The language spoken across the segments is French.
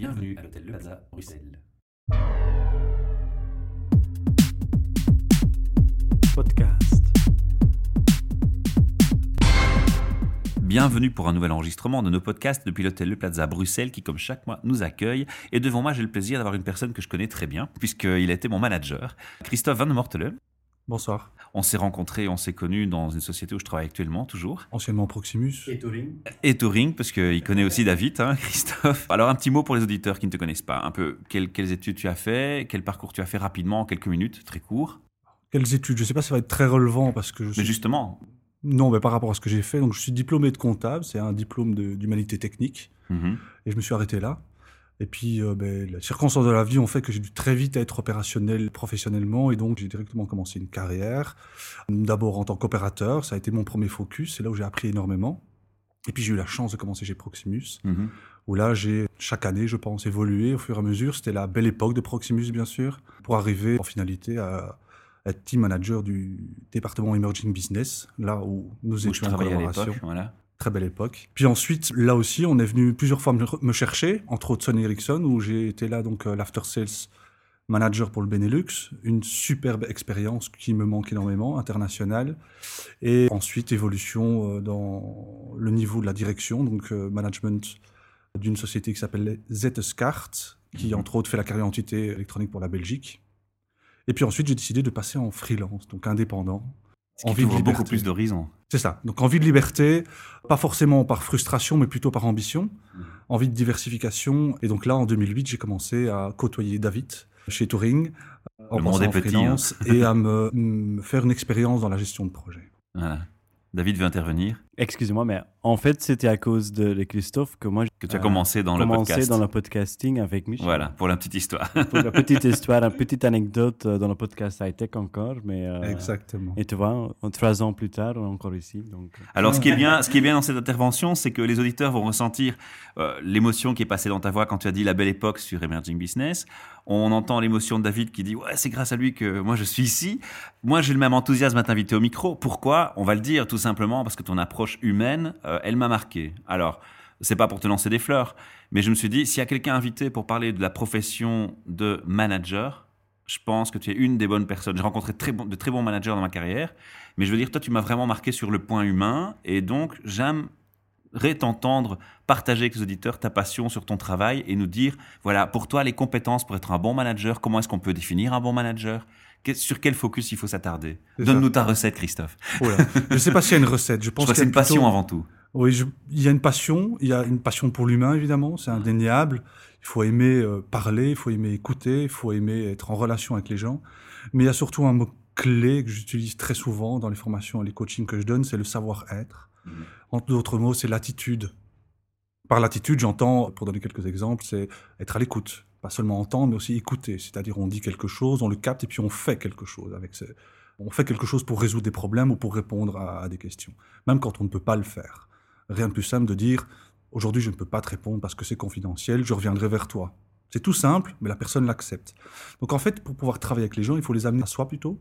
Bienvenue à l'hôtel Le Plaza, Bruxelles. Podcast. Bienvenue pour un nouvel enregistrement de nos podcasts depuis l'hôtel Le Plaza Bruxelles qui, comme chaque mois, nous accueille. Et devant moi, j'ai le plaisir d'avoir une personne que je connais très bien, puisqu'il a été mon manager, Christophe Van Mortelen. Bonsoir. On s'est rencontrés, on s'est connus dans une société où je travaille actuellement, toujours. Anciennement Proximus. Et Touring. Et Touring, parce qu'il connaît aussi David, hein, Christophe. Alors, un petit mot pour les auditeurs qui ne te connaissent pas. Un peu, quelles, quelles études tu as fait, quel parcours tu as fait rapidement, en quelques minutes, très court. Quelles études Je ne sais pas si ça va être très relevant parce que je suis... Mais justement, Non, mais par rapport à ce que j'ai fait, donc je suis diplômé de comptable, c'est un diplôme d'humanité technique, mhm. et je me suis arrêté là. Et puis, euh, ben, les circonstances de la vie ont fait que j'ai dû très vite être opérationnel professionnellement, et donc j'ai directement commencé une carrière. D'abord en tant qu'opérateur, ça a été mon premier focus, c'est là où j'ai appris énormément. Et puis j'ai eu la chance de commencer chez Proximus, Mhm. où là j'ai chaque année, je pense, évolué au fur et à mesure. C'était la belle époque de Proximus, bien sûr, pour arriver en finalité à être team manager du département Emerging Business, là où nous où étions en à collaboration. Voilà. Très belle époque. Puis ensuite, là aussi, on est venu plusieurs fois me, me chercher, entre autres Sony Ericsson, où j'ai été là, donc, euh, l'after sales manager pour le Benelux. Une superbe expérience qui me manque énormément, internationale. Et ensuite, évolution euh, dans le niveau de la direction, donc euh, management d'une société qui s'appelle ZSCART, qui, Mhm. entre autres, fait la carrière entité électronique pour la Belgique. Et puis ensuite, j'ai décidé de passer en freelance, donc indépendant. Ce qui beaucoup plus d'horizons. C'est ça. Donc envie de liberté, pas forcément par frustration, mais plutôt par ambition. Mhm. Envie de diversification. Et donc là, en 2008, j'ai commencé à côtoyer David chez Touring, en Le monde passant est en petit, freelance, et à me, me faire une expérience dans la gestion de projet. Voilà. David veut intervenir. Excusez-moi, mais en fait, c'était à cause de, de Christophe que moi j'ai Que tu as euh, commencé dans le commencé podcast. dans le podcasting avec Michel. Voilà, pour la petite histoire. Pour la petite histoire, une petite anecdote euh, dans le podcast high-tech encore. Mais, euh, Exactement. Et tu vois, en- trois ans plus tard, on est encore ici. Donc, euh, Alors, ce qui est bien, ce qui est bien dans cette intervention, c'est que les auditeurs vont ressentir euh, l'émotion qui est passée dans ta voix quand tu as dit la belle époque sur Emerging Business. On entend l'émotion de David qui dit ouais, c'est grâce à lui que moi je suis ici. Moi, j'ai le même enthousiasme à t'inviter au micro. Pourquoi? On va le dire tout simplement parce que ton approche humaine, euh, elle m'a marqué. Alors, c'est pas pour te lancer des fleurs, mais je me suis dit s'il y a quelqu'un invité pour parler de la profession de manager, je pense que tu es une des bonnes personnes. J'ai rencontré de très bons managers dans ma carrière, mais je veux dire, toi, tu m'as vraiment marqué sur le point humain, et donc j'aimerais t'entendre partager avec les auditeurs ta passion sur ton travail et nous dire, voilà, pour toi, les compétences pour être un bon manager, comment est-ce qu'on peut définir un bon manager? Que- Sur quel focus il faut s'attarder Donne-nous ta recette, Christophe. Oh je ne sais pas s'il y a une recette. Je pense que c'est a une passion avant tout. Oui, je- il y a une passion. Il y a une passion pour l'humain, évidemment. C'est indéniable. Il faut aimer euh, parler, il faut aimer écouter, il faut aimer être en relation avec les gens. Mais il y a surtout un mot clé que j'utilise très souvent dans les formations et les coachings que je donne, c'est le savoir-être. Mhm. En d'autres mots, c'est l'attitude. Par l'attitude, j'entends, pour donner quelques exemples, c'est être à l'écoute. Pas seulement entendre, mais aussi écouter. C'est-à-dire, on dit quelque chose, on le capte et puis on fait quelque chose avec ce... On fait quelque chose pour résoudre des problèmes ou pour répondre à, à des questions. Même quand on ne peut pas le faire. Rien de plus simple de dire, aujourd'hui, je ne peux pas te répondre parce que c'est confidentiel, je reviendrai vers toi. C'est tout simple, mais la personne l'accepte. Donc en fait, pour pouvoir travailler avec les gens, il faut les amener à soi plutôt.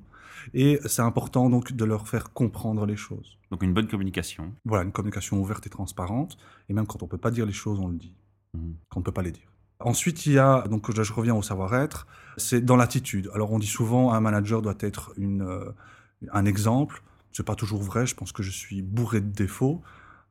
Et c'est important donc de leur faire comprendre les choses. Donc une bonne communication. Voilà, une communication ouverte et transparente. Et même quand on peut pas dire les choses, on le dit. Mhm. Quand on ne peut pas les dire. Ensuite, il y a, donc je reviens au savoir-être, c'est dans l'attitude. Alors on dit souvent un manager doit être une, euh, un exemple. C'est pas toujours vrai, je pense que je suis bourré de défauts.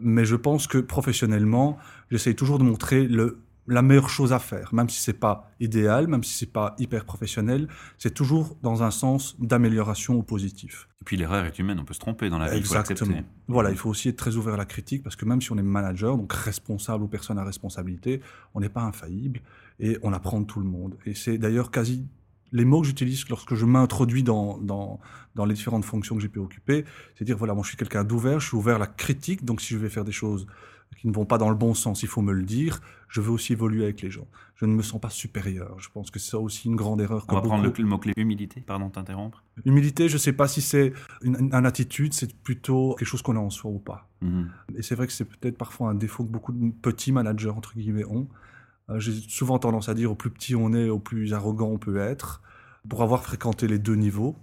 Mais je pense que professionnellement, j'essaye toujours de montrer le, la meilleure chose à faire. Même si c'est pas idéal, même si c'est pas hyper professionnel, c'est toujours dans un sens d'amélioration au positif. Et puis l'erreur est humaine, on peut se tromper dans la vie, il faut Exactement. l'accepter. Voilà, il faut aussi être très ouvert à la critique parce que même si on est manager, donc responsable ou personne à responsabilité, on n'est pas infaillible et on apprend de tout le monde. Et c'est d'ailleurs quasi les mots que j'utilise lorsque je m'introduis dans, dans, dans les différentes fonctions que j'ai pu occuper, c'est dire voilà, moi je suis quelqu'un d'ouvert, je suis ouvert à la critique, donc si je vais faire des choses qui ne vont pas dans le bon sens, il faut me le dire. Je veux aussi évoluer avec les gens. Je ne me sens pas supérieur. Je pense que c'est aussi une grande erreur. On va prendre le, mot-clé humilité, pardon de t'interrompre. Humilité, je ne sais pas si c'est une, une- une attitude, c'est plutôt quelque chose qu'on a en soi ou pas. Mhm. Et c'est vrai que c'est peut-être parfois un défaut que beaucoup de petits managers, entre guillemets, ont. Euh, J'ai souvent tendance à dire au plus petit on est, au plus arrogant on peut être. Pour avoir fréquenté les deux niveaux,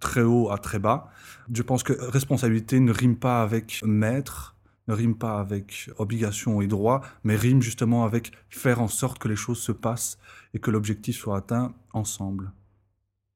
très haut à très bas, je pense que responsabilité ne rime pas avec maître, ne rime pas avec obligation et droit, mais rime justement avec faire en sorte que les choses se passent et que l'objectif soit atteint ensemble.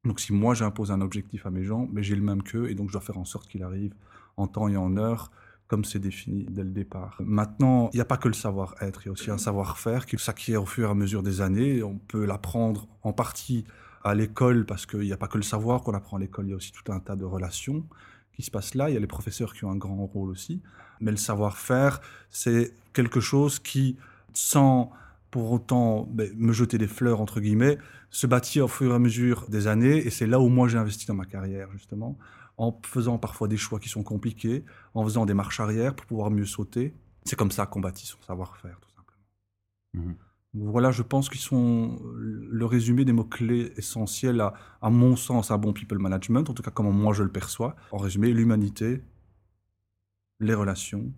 Donc si moi j'impose un objectif à mes gens, mais j'ai le même qu'eux et donc je dois faire en sorte qu'il arrive en temps et en heure comme c'est défini dès le départ. Maintenant, il n'y a pas que le savoir-être, il y a aussi un savoir-faire qui s'acquiert au fur et à mesure des années. On peut l'apprendre en partie à l'école parce qu'il n'y a pas que le savoir qu'on apprend à l'école, il y a aussi tout un tas de relations qui se passent là. Il y a les professeurs qui ont un grand rôle aussi. Mais le savoir-faire, c'est quelque chose qui, sans pour autant ben, me jeter des fleurs, entre guillemets, se bâtit au fur et à mesure des années. Et c'est là où moi j'ai investi dans ma carrière, justement, en faisant parfois des choix qui sont compliqués, en faisant des marches arrière pour pouvoir mieux sauter. C'est comme ça qu'on bâtit son savoir-faire, tout simplement. Mhm. Voilà, je pense qu'ils sont le résumé des mots-clés essentiels à, à mon sens, à bon people management, en tout cas comment moi je le perçois. En résumé, l'humanité, les relations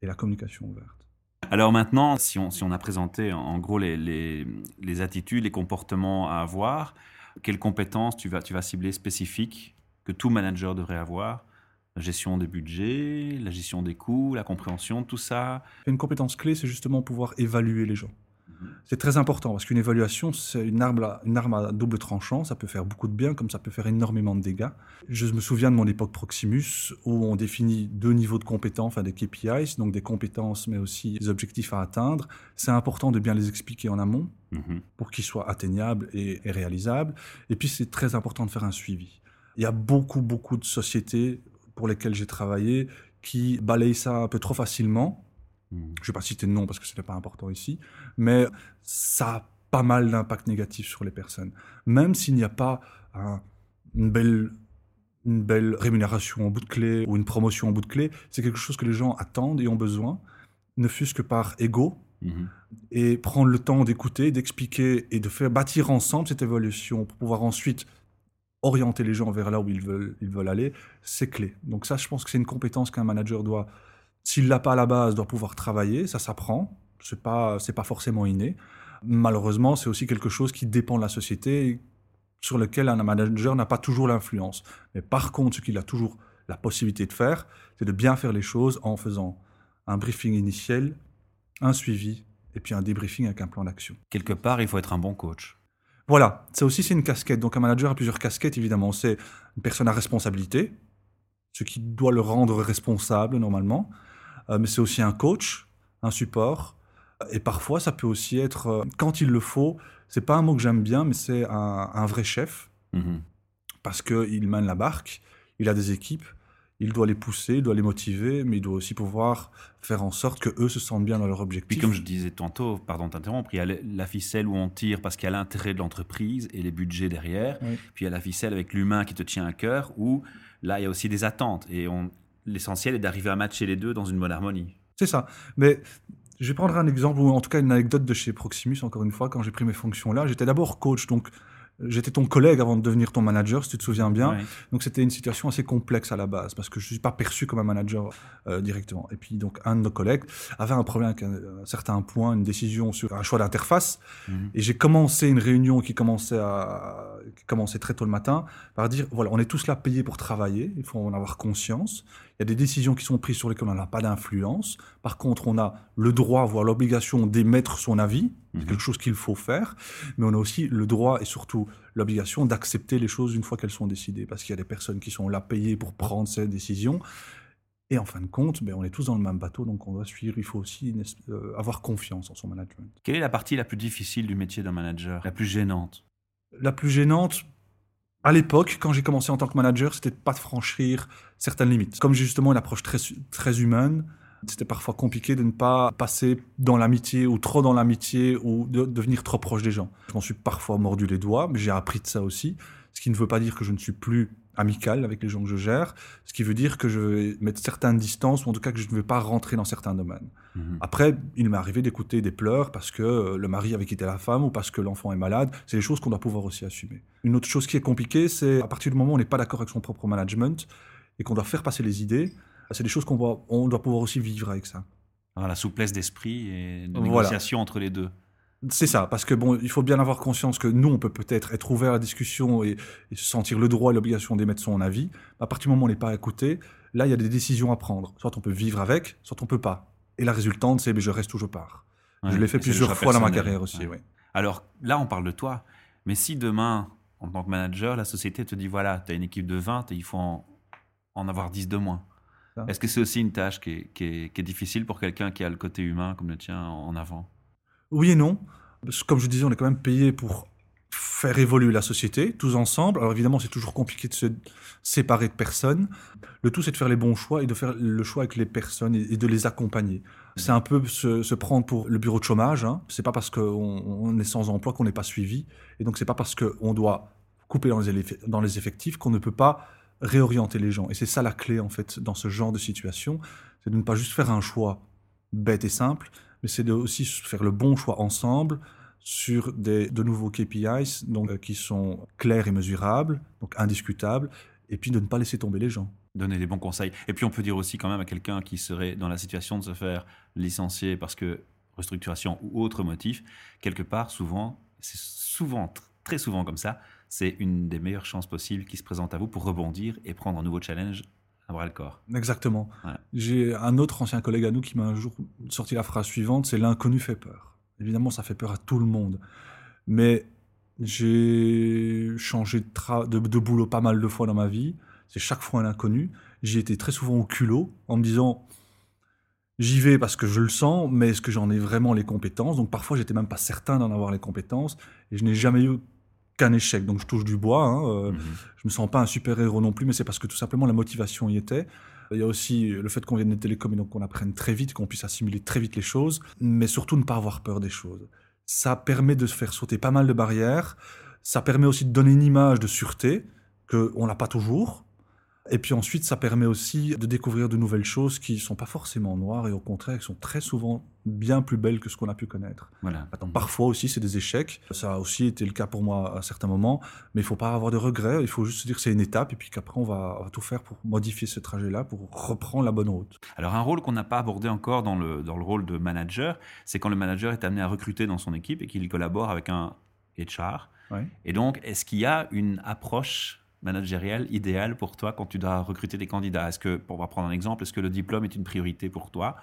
et la communication ouverte. Alors maintenant, si on, si on a présenté en gros les, les, les attitudes, les comportements à avoir, quelles compétences tu vas, tu vas cibler spécifiques que tout manager devrait avoir? La gestion des budgets, la gestion des coûts, la compréhension, tout ça? Une compétence clé, c'est justement pouvoir évaluer les gens. C'est très important parce qu'une évaluation, c'est une arme, à, une arme à double tranchant. Ça peut faire beaucoup de bien comme ça peut faire énormément de dégâts. Je me souviens de mon époque Proximus où on définit deux niveaux de compétences, enfin des KPIs, donc des compétences mais aussi des objectifs à atteindre. C'est important de bien les expliquer en amont Mhm. pour qu'ils soient atteignables et, et réalisables. Et puis c'est très important de faire un suivi. Il y a beaucoup, beaucoup de sociétés pour lesquelles j'ai travaillé qui balayent ça un peu trop facilement Mhm. je ne vais pas citer de nom parce que ce n'est pas important ici, mais ça a pas mal d'impact négatif sur les personnes. Même s'il n'y a pas un- une, belle, une belle rémunération en bout de clé ou une promotion en bout de clé, c'est quelque chose que les gens attendent et ont besoin, ne fût-ce que par ego, Mhm. et prendre le temps d'écouter, d'expliquer et de faire bâtir ensemble cette évolution pour pouvoir ensuite orienter les gens vers là où ils veulent, ils veulent aller, c'est clé. Donc ça, je pense que c'est une compétence qu'un manager doit, s'il l'a pas à la base, doit pouvoir travailler. Ça s'apprend. C'est pas, c'est pas forcément inné. Malheureusement, c'est aussi quelque chose qui dépend de la société et sur lequel un manager n'a pas toujours l'influence. Mais par contre, ce qu'il a toujours la possibilité de faire, c'est de bien faire les choses en faisant un briefing initial, un suivi et puis un débriefing avec un plan d'action. Quelque part, il faut être un bon coach. Voilà, ça aussi c'est une casquette. Donc un manager a plusieurs casquettes évidemment. C'est une personne à responsabilité, ce qui doit le rendre responsable normalement. Euh, mais c'est aussi un coach, un support. Et parfois ça peut aussi être, euh, quand il le faut, c'est pas un mot que j'aime bien, mais c'est un, un vrai chef Mhm. parce qu'il mène la barque, il a des équipes, il doit les pousser, il doit les motiver, mais il doit aussi pouvoir faire en sorte que eux se sentent bien dans leur objectif. Puis comme je disais tantôt, pardon de t'interrompre, il y a la ficelle où on tire parce qu'il y a l'intérêt de l'entreprise et les budgets derrière. Oui. Puis il y a la ficelle avec l'humain qui te tient à cœur où là, il y a aussi des attentes. Et on... l'essentiel est d'arriver à matcher les deux dans une bonne harmonie. C'est ça. Mais je vais prendre un exemple, ou en tout cas une anecdote de chez Proximus, encore une fois, quand j'ai pris mes fonctions là. J'étais d'abord coach, donc j'étais ton collègue avant de devenir ton manager, si tu te souviens bien. Donc c'était une situation assez complexe à la base, parce que je ne suis pas perçu comme un manager euh, directement. Et puis donc un de nos collègues avait un problème avec un, un certain point, une décision sur un choix d'interface. Mhm. Et j'ai commencé une réunion qui commençait, à, qui commençait très tôt le matin par dire, voilà, on est tous là payés pour travailler, il faut en avoir conscience. Il y a des décisions qui sont prises sur lesquelles on n'a pas d'influence. Par contre, on a le droit, voire l'obligation d'émettre son avis, c'est Mhm. quelque chose qu'il faut faire, mais on a aussi le droit et surtout l'obligation d'accepter les choses une fois qu'elles sont décidées, parce qu'il y a des personnes qui sont là payées pour prendre ces décisions. Et en fin de compte, ben, on est tous dans le même bateau, donc on doit suivre. Il faut aussi euh, avoir confiance en son management. Quelle est la partie la plus difficile du métier d'un manager? La plus gênante? La plus gênante, à l'époque, quand j'ai commencé en tant que manager, c'était de pas de franchir certaines limites. Comme j'ai justement une approche très, très humaine, c'était parfois compliqué de ne pas passer dans l'amitié ou trop dans l'amitié ou de devenir trop proche des gens. Je m'en suis parfois mordu les doigts, mais j'ai appris de ça aussi. Ce qui ne veut pas dire que je ne suis plus amical avec les gens que je gère, ce qui veut dire que je vais mettre certaines distances ou en tout cas que je ne vais pas rentrer dans certains domaines. Mhm. Après, il m'est arrivé d'écouter des pleurs parce que euh, le mari avait quitté la femme ou parce que l'enfant est malade. C'est des choses qu'on doit pouvoir aussi assumer. Une autre chose qui est compliquée, c'est à partir du moment où on n'est pas d'accord avec son propre management et qu'on doit faire passer les idées, c'est des choses qu'on doit, on doit pouvoir aussi vivre avec ça. Alors, La souplesse d'esprit et de Voilà. négociation entre les deux. C'est ça, parce que bon, il faut bien avoir conscience que nous, on peut peut-être être ouvert à la discussion et, et se sentir le droit et l'obligation d'émettre son avis. À partir du moment où on n'est pas écouté, Là, il y a des décisions à prendre. Soit on peut vivre avec, soit on peut pas. Et la résultante, c'est je reste ou je pars. Ouais, je l'ai fait plusieurs fois dans ma carrière aussi. Ouais. Alors là, on parle de toi. Mais si demain, en tant que manager, la société te dit voilà, tu as une équipe de 20 et il faut en, en avoir 10 de moins. Est-ce que c'est aussi une tâche qui est, qui est- qui est difficile pour quelqu'un qui a le côté humain comme le tien en avant? Oui et non. Comme je disais, on est quand même payé pour faire évoluer la société, tous ensemble. Alors évidemment, c'est toujours compliqué de se séparer de personnes. Le tout, c'est de faire les bons choix et de faire le choix avec les personnes et de les accompagner. C'est un peu se, prendre pour le bureau de chômage. Hein. C'est pas parce qu'on on est sans emploi qu'on n'est pas suivi. Et donc, c'est pas parce qu'on doit couper dans les effectifs qu'on ne peut pas réorienter les gens. Et c'est ça la clé, en fait, dans ce genre de situation. C'est de ne pas juste faire un choix bête et simple, mais c'est de aussi faire le bon choix ensemble sur des, de nouveaux KPIs donc, euh, qui sont clairs et mesurables, donc indiscutables, et puis de ne pas laisser tomber les gens. Donner des bons conseils. Et puis on peut dire aussi quand même à quelqu'un qui serait dans la situation de se faire licencier parce que restructuration ou autre motif, quelque part, souvent, c'est souvent, tr- très souvent comme ça, c'est une des meilleures chances possibles qui se présente à vous pour rebondir et prendre un nouveau challenge à bras le corps. Exactement. Ouais. J'ai un autre ancien collègue à nous qui m'a un jour sorti la phrase suivante, c'est l'inconnu fait peur. Évidemment, ça fait peur à tout le monde. Mais j'ai changé de, tra- de, de boulot pas mal de fois dans ma vie. C'est chaque fois un inconnu. J'y étais très souvent au culot en me disant j'y vais parce que je le sens, mais est-ce que j'en ai vraiment les compétences? Donc parfois, j'étais même pas certain d'en avoir les compétences et je n'ai jamais eu qu'un échec. Donc je touche du bois. hein, euh, Mhm. je me sens pas un super héros non plus, mais c'est parce que tout simplement la motivation y était. Il y a aussi le fait qu'on vienne des télécoms et donc qu'on apprenne très vite, qu'on puisse assimiler très vite les choses, mais surtout ne pas avoir peur des choses. Ça permet de se faire sauter pas mal de barrières. Ça permet aussi de donner une image de sûreté qu'on n'a pas toujours. Et puis ensuite, ça permet aussi de découvrir de nouvelles choses qui sont pas forcément noires et au contraire, qui sont très souvent bien plus belles que ce qu'on a pu connaître. Voilà. Attends, parfois aussi, c'est des échecs. Ça a aussi été le cas pour moi à certains moments. Mais il faut pas avoir de regrets. Il faut juste se dire que c'est une étape et puis qu'après, on va, on va tout faire pour modifier ce trajet-là, pour reprendre la bonne route. Alors un rôle qu'on n'a pas abordé encore dans le, dans le rôle de manager, c'est quand le manager est amené à recruter dans son équipe et qu'il collabore avec un HR. Ouais. Et donc, est-ce qu'il y a une approche managériale idéale pour toi quand tu dois recruter des candidats? Est-ce que, pour prendre un exemple, est-ce que le diplôme est une priorité pour toi?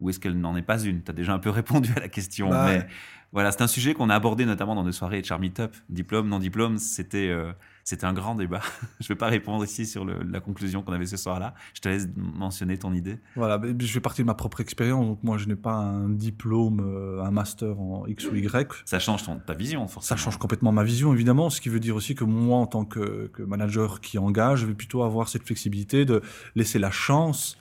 Ou est-ce qu'elle n'en est pas une? Tu as déjà un peu répondu à la question. Bah, mais voilà, c'est un sujet qu'on a abordé notamment dans des soirées HR Meetup. Diplôme, non diplôme, c'était euh, c'était un grand débat. Je ne vais pas répondre ici sur le- la conclusion qu'on avait ce soir-là. Je te laisse mentionner ton idée. Voilà, je vais partir de ma propre expérience. Donc moi, je n'ai pas un diplôme, euh, un master en X ou Y. Ça change ton, ta vision, Ça forcément. change complètement ma vision, évidemment, ce qui veut dire aussi que moi, en tant que, que manager qui engage, je vais plutôt avoir cette flexibilité de laisser la chance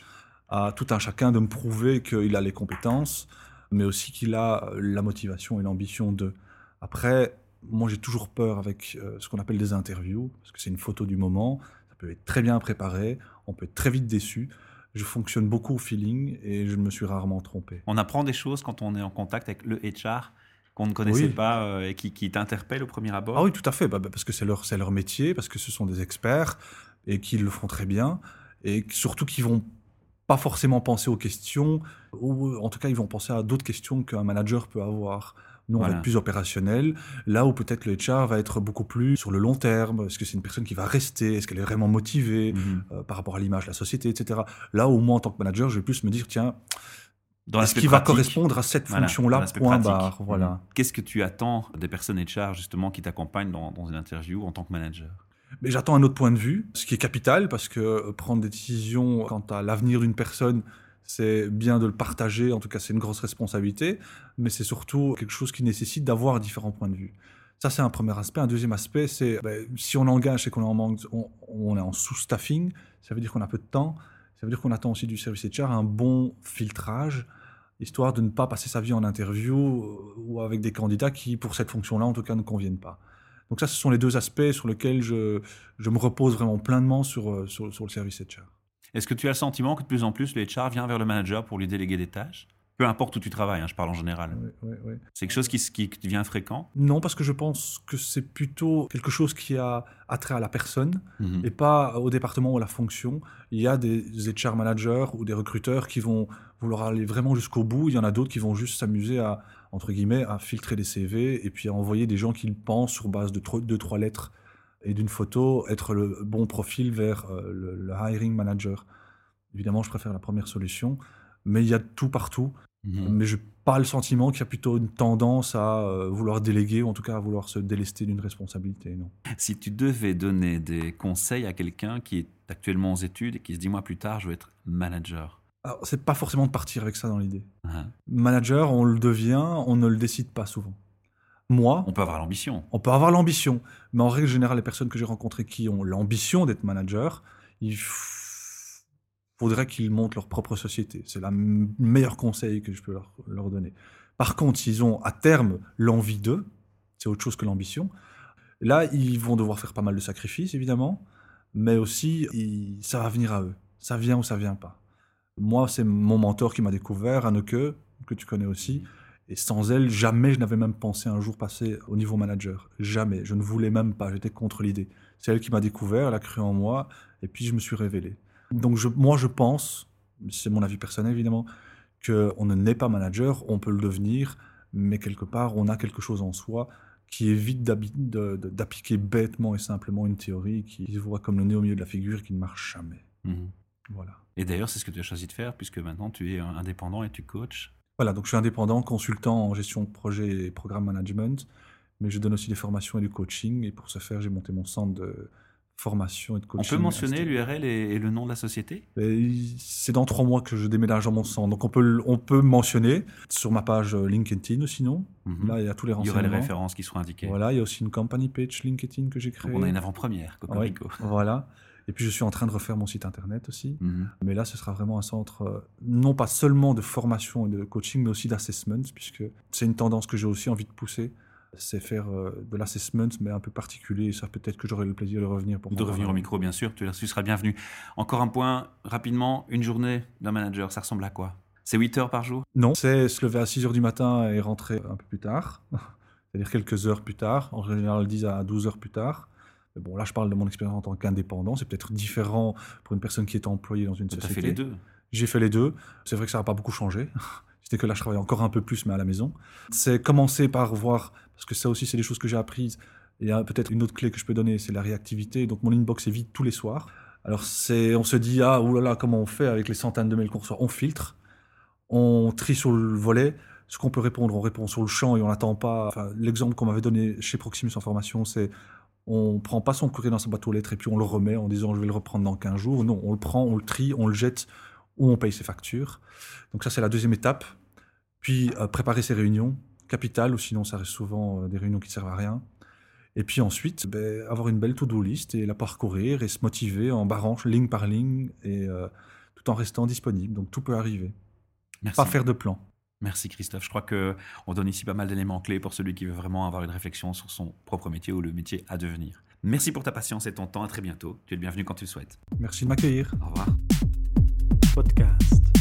à tout un chacun de me prouver qu'il a les compétences, mais aussi qu'il a la motivation et l'ambition de. Après, moi, j'ai toujours peur avec euh, ce qu'on appelle des interviews, parce que c'est une photo du moment, ça peut être très bien préparé, on peut être très vite déçu. Je fonctionne beaucoup au feeling et je me suis rarement trompé. On apprend des choses quand on est en contact avec le HR qu'on ne connaissait Oui. pas euh, et qui, qui t'interpelle au premier abord. Ah oui, tout à fait, bah, bah, parce que c'est leur, métier, parce que ce sont des experts et qu'ils le font très bien, et surtout qu'ils vont pas forcément penser aux questions, ou en tout cas ils vont penser à d'autres questions qu'un manager peut avoir. Nous, on Voilà. va être plus opérationnel, là où peut-être le HR va être beaucoup plus sur le long terme, est-ce que c'est une personne qui va rester, est-ce qu'elle est vraiment motivée Mhm. euh, par rapport à l'image de la société, etc. Là où moi, en tant que manager, je vais plus me dire, tiens, est-ce qu'il va correspondre à cette voilà, fonction-là, point barre, voilà. Mhm. Qu'est-ce que tu attends des personnes HR justement qui t'accompagnent dans, dans une interview en tant que manager? Mais j'attends un autre point de vue, ce qui est capital, parce que euh, prendre des décisions quant à l'avenir d'une personne, c'est bien de le partager, en tout cas c'est une grosse responsabilité, mais c'est surtout quelque chose qui nécessite d'avoir différents points de vue. Ça, c'est un premier aspect. Un deuxième aspect, c'est ben, si on engage et qu'on est en manque, on, est en sous-staffing, ça veut dire qu'on a peu de temps, ça veut dire qu'on attend aussi du service HR un bon filtrage, histoire de ne pas passer sa vie en interview euh, ou avec des candidats qui, pour cette fonction-là, en tout cas, ne conviennent pas. Donc ça, ce sont les deux aspects sur lesquels je, je me repose vraiment pleinement sur, euh, sur, sur le service HR. Est-ce que tu as le sentiment que de plus en plus le HR vient vers le manager pour lui déléguer des tâches? Peu importe où tu travailles, hein, je parle en général. C'est quelque chose qui, qui devient fréquent? Non, parce que je pense que c'est plutôt quelque chose qui a attrait à la personne Mhm. et pas au département ou à la fonction. Il y a des HR managers ou des recruteurs qui vont vouloir aller vraiment jusqu'au bout. Il y en a d'autres qui vont juste s'amuser à, entre guillemets, à filtrer des CV et puis à envoyer des gens qu'ils pensent sur base de deux, trois lettres et d'une photo être le bon profil vers euh, le, le hiring manager. Évidemment, je préfère la première solution, mais il y a tout partout. Mhm. Mais je n'ai pas le sentiment qu'il y a plutôt une tendance à euh, vouloir déléguer, ou en tout cas à vouloir se délester d'une responsabilité. Non. Si tu devais donner des conseils à quelqu'un qui est actuellement aux études et qui se dit, moi plus tard, je veux être manager. Alors, c'est pas forcément de partir avec ça dans l'idée. Hein. Manager, on le devient, on ne le décide pas souvent. Moi, On peut avoir l'ambition. On peut avoir l'ambition, mais en règle générale, les personnes que j'ai rencontrées qui ont l'ambition d'être manager, il faudrait qu'ils montent leur propre société. C'est le meilleur conseil que je peux leur, leur donner. Par contre, s'ils ont à terme l'envie d'eux, c'est autre chose que l'ambition, là, ils vont devoir faire pas mal de sacrifices, évidemment, mais aussi, ils- ça va venir à eux. Ça vient ou ça vient pas. Moi, c'est mon mentor qui m'a découvert, Anneke, que tu connais aussi. Et sans elle, jamais je n'avais même pensé un jour passer au niveau manager. Jamais. Je ne voulais même pas. J'étais contre l'idée. C'est elle qui m'a découvert, elle a cru en moi, et puis je me suis révélé. Donc je- moi, je pense, c'est mon avis personnel évidemment, qu'on ne naît pas manager, on peut le devenir, mais quelque part, on a quelque chose en soi qui évite d'appliquer bêtement et simplement une théorie qui se voit comme le nez au milieu de la figure et qui ne marche jamais. Mhm. Voilà. Et d'ailleurs, c'est ce que tu as choisi de faire, puisque maintenant tu es indépendant et tu coaches. Voilà, donc je suis indépendant, consultant en gestion de projet et programme management, mais je donne aussi des formations et du coaching. Et pour ce faire, j'ai monté mon centre de formation et de On coaching. peut mentionner l'URL et, et le nom de la société? C'est dans trois mois que je déménage dans mon centre. Donc on peut, on peut mentionner sur ma page euh, LinkedIn sinon. Mhm. Là, il y a tous les Il y renseignements. aurait les références qui seront indiquées. Voilà, il y a aussi une company page LinkedIn que j'ai créée. Donc on a une avant-première, Ouais, Cocorico. voilà. Et puis je suis en train de refaire mon site internet aussi. Mhm. Mais là, ce sera vraiment un centre, euh, non pas seulement de formation et de coaching, mais aussi d'assessment, puisque c'est une tendance que j'ai aussi envie de pousser. C'est faire euh, de l'assessment, mais un peu particulier. Et ça, peut-être que j'aurai le plaisir de revenir pour De en revenir au micro, bien sûr, tu, tu seras bienvenu. Encore un point, rapidement, une journée d'un manager, ça ressemble à quoi? C'est 8 heures par jour? Non, c'est se lever à 6 heures du matin et rentrer un peu plus tard, c'est-à-dire quelques heures plus tard, en général 10 à 12 heures plus tard. Mais bon, là, je parle de mon expérience en tant qu'indépendant. C'est peut-être différent pour une personne qui est employée dans une Tu as société. fait les deux. J'ai fait les deux. C'est vrai que ça n'a pas beaucoup changé. C'était que là, je travaille encore un peu plus, mais à la maison. C'est commencer par voir, parce que ça aussi, c'est des choses que j'ai apprises. Il y a peut-être une autre clé que je peux donner, c'est la réactivité. Donc, mon inbox est vide tous les soirs. Alors, c'est, on se dit, ah, oulala, comment on fait avec les centaines de mails qu'on reçoit? On filtre, on trie sur le volet. Ce qu'on peut répondre, on répond sur le champ et on n'attend pas. Enfin, l'exemple qu'on m'avait donné chez Proximus en formation, c'est on prend pas son courrier dans sa boîte aux lettres et puis on le remet en disant je vais le reprendre dans 15 jours. Non, on le prend, on le trie, on le jette ou on paye ses factures. Donc ça, c'est la deuxième étape. Puis euh, préparer ses réunions, capitales, ou sinon ça reste souvent euh, des réunions qui servent à rien. Et puis ensuite, ben, avoir une belle to-do list et la parcourir et se motiver en barrant ligne par ligne et euh, tout en restant disponible. Donc tout peut arriver. Merci. Pas faire de plan. Merci Christophe. Je crois que on donne ici pas mal d'éléments clés pour celui qui veut vraiment avoir une réflexion sur son propre métier ou le métier à devenir. Merci pour ta patience et ton temps. À très bientôt. Tu es le bienvenu quand tu le souhaites. Merci de m'accueillir. Au revoir. Podcast.